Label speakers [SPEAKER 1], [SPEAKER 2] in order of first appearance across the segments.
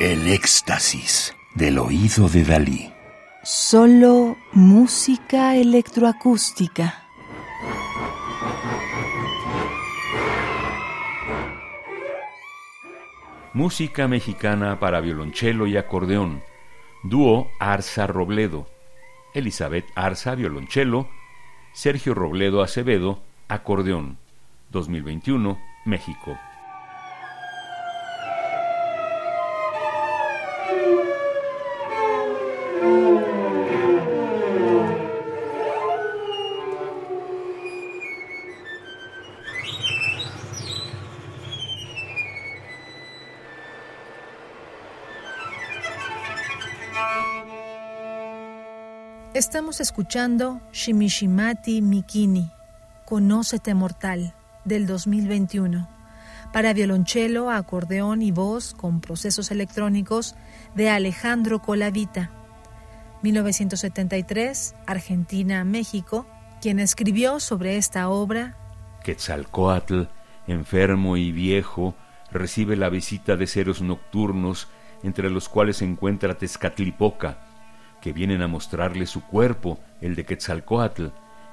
[SPEAKER 1] El éxtasis del oído de Dalí.
[SPEAKER 2] Solo música electroacústica.
[SPEAKER 3] Música mexicana para violonchelo y acordeón. Dúo Arza Robledo. Elizabeth Arza, violonchelo. Sergio Robledo Acevedo, acordeón. 2021, México.
[SPEAKER 4] Estamos escuchando Shimishimati Mikini, Conócete Mortal, del 2021, para violonchelo, acordeón y voz con procesos electrónicos de Alejandro Colavita. 1973, Argentina, México, quien escribió sobre esta obra.
[SPEAKER 3] Quetzalcoatl, enfermo y viejo, recibe la visita de seres nocturnos, entre los cuales se encuentra Tezcatlipoca, que vienen a mostrarle su cuerpo, el de Quetzalcoatl,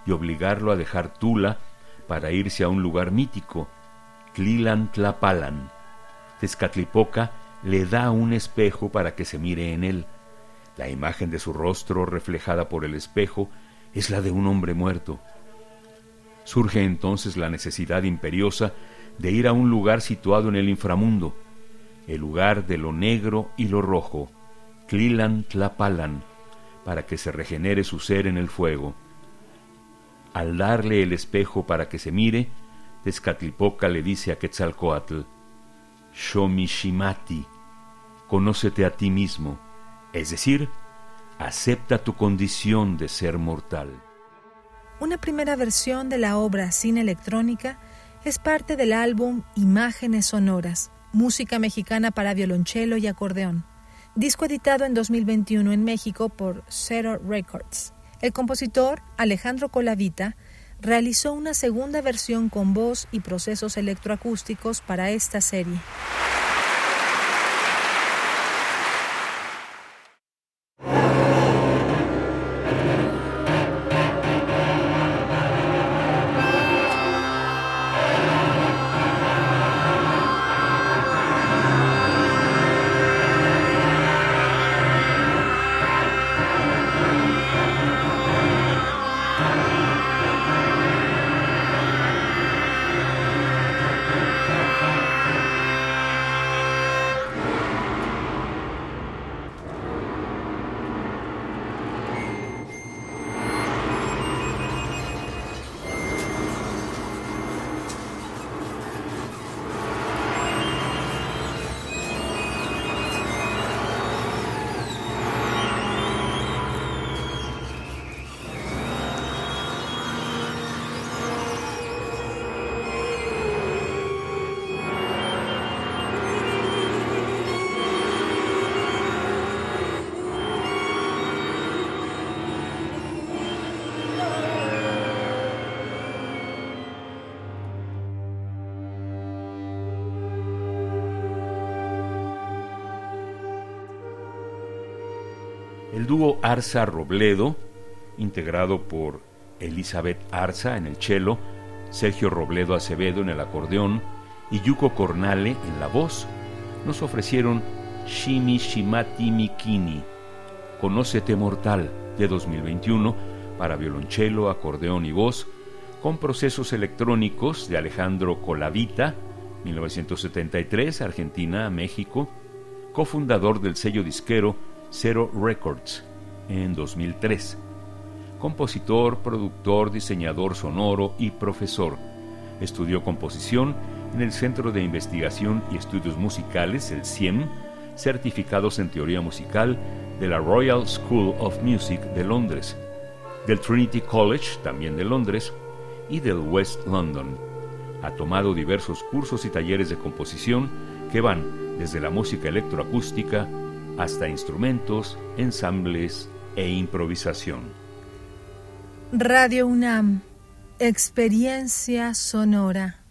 [SPEAKER 3] y obligarlo a dejar Tula para irse a un lugar mítico, Tlilan Tlapalan. Tezcatlipoca le da un espejo para que se mire en él. La imagen de su rostro reflejada por el espejo es la de un hombre muerto. Surge entonces la necesidad imperiosa de ir a un lugar situado en el inframundo, el lugar de lo negro y lo rojo, Tlilan Tlapalan, para que se regenere su ser en el fuego. Al darle el espejo para que se mire, Tezcatlipoca le dice a Quetzalcoatl, Shomishimati, conócete a ti mismo, es decir, acepta tu condición de ser mortal.
[SPEAKER 4] Una primera versión de la obra sin electrónica es parte del álbum Imágenes Sonoras, música mexicana para violonchelo y acordeón disco editado en 2021 en México por Zero Records. El compositor Alejandro Colavita realizó una segunda versión con voz y procesos electroacústicos para esta serie.
[SPEAKER 3] El dúo Arza Robledo, integrado por Elizabeth Arza en el cello, Sergio Robledo Acevedo en el acordeón y Yuko Cornale en la voz, nos ofrecieron Shimi Shimati Mikini, Conócete Mortal de 2021 para violonchelo, acordeón y voz, con procesos electrónicos de Alejandro Colavita, 1973, Argentina, México, cofundador del sello disquero Zero Records en 2003. Compositor, productor, diseñador sonoro y profesor. Estudió composición en el Centro de Investigación y Estudios Musicales, el CIEM, certificados en teoría musical de la Royal School of Music de Londres, del Trinity College, también de Londres, y del West London. Ha tomado diversos cursos y talleres de composición que van desde la música electroacústica, hasta instrumentos, ensambles e improvisación.
[SPEAKER 4] Radio UNAM, experiencia sonora.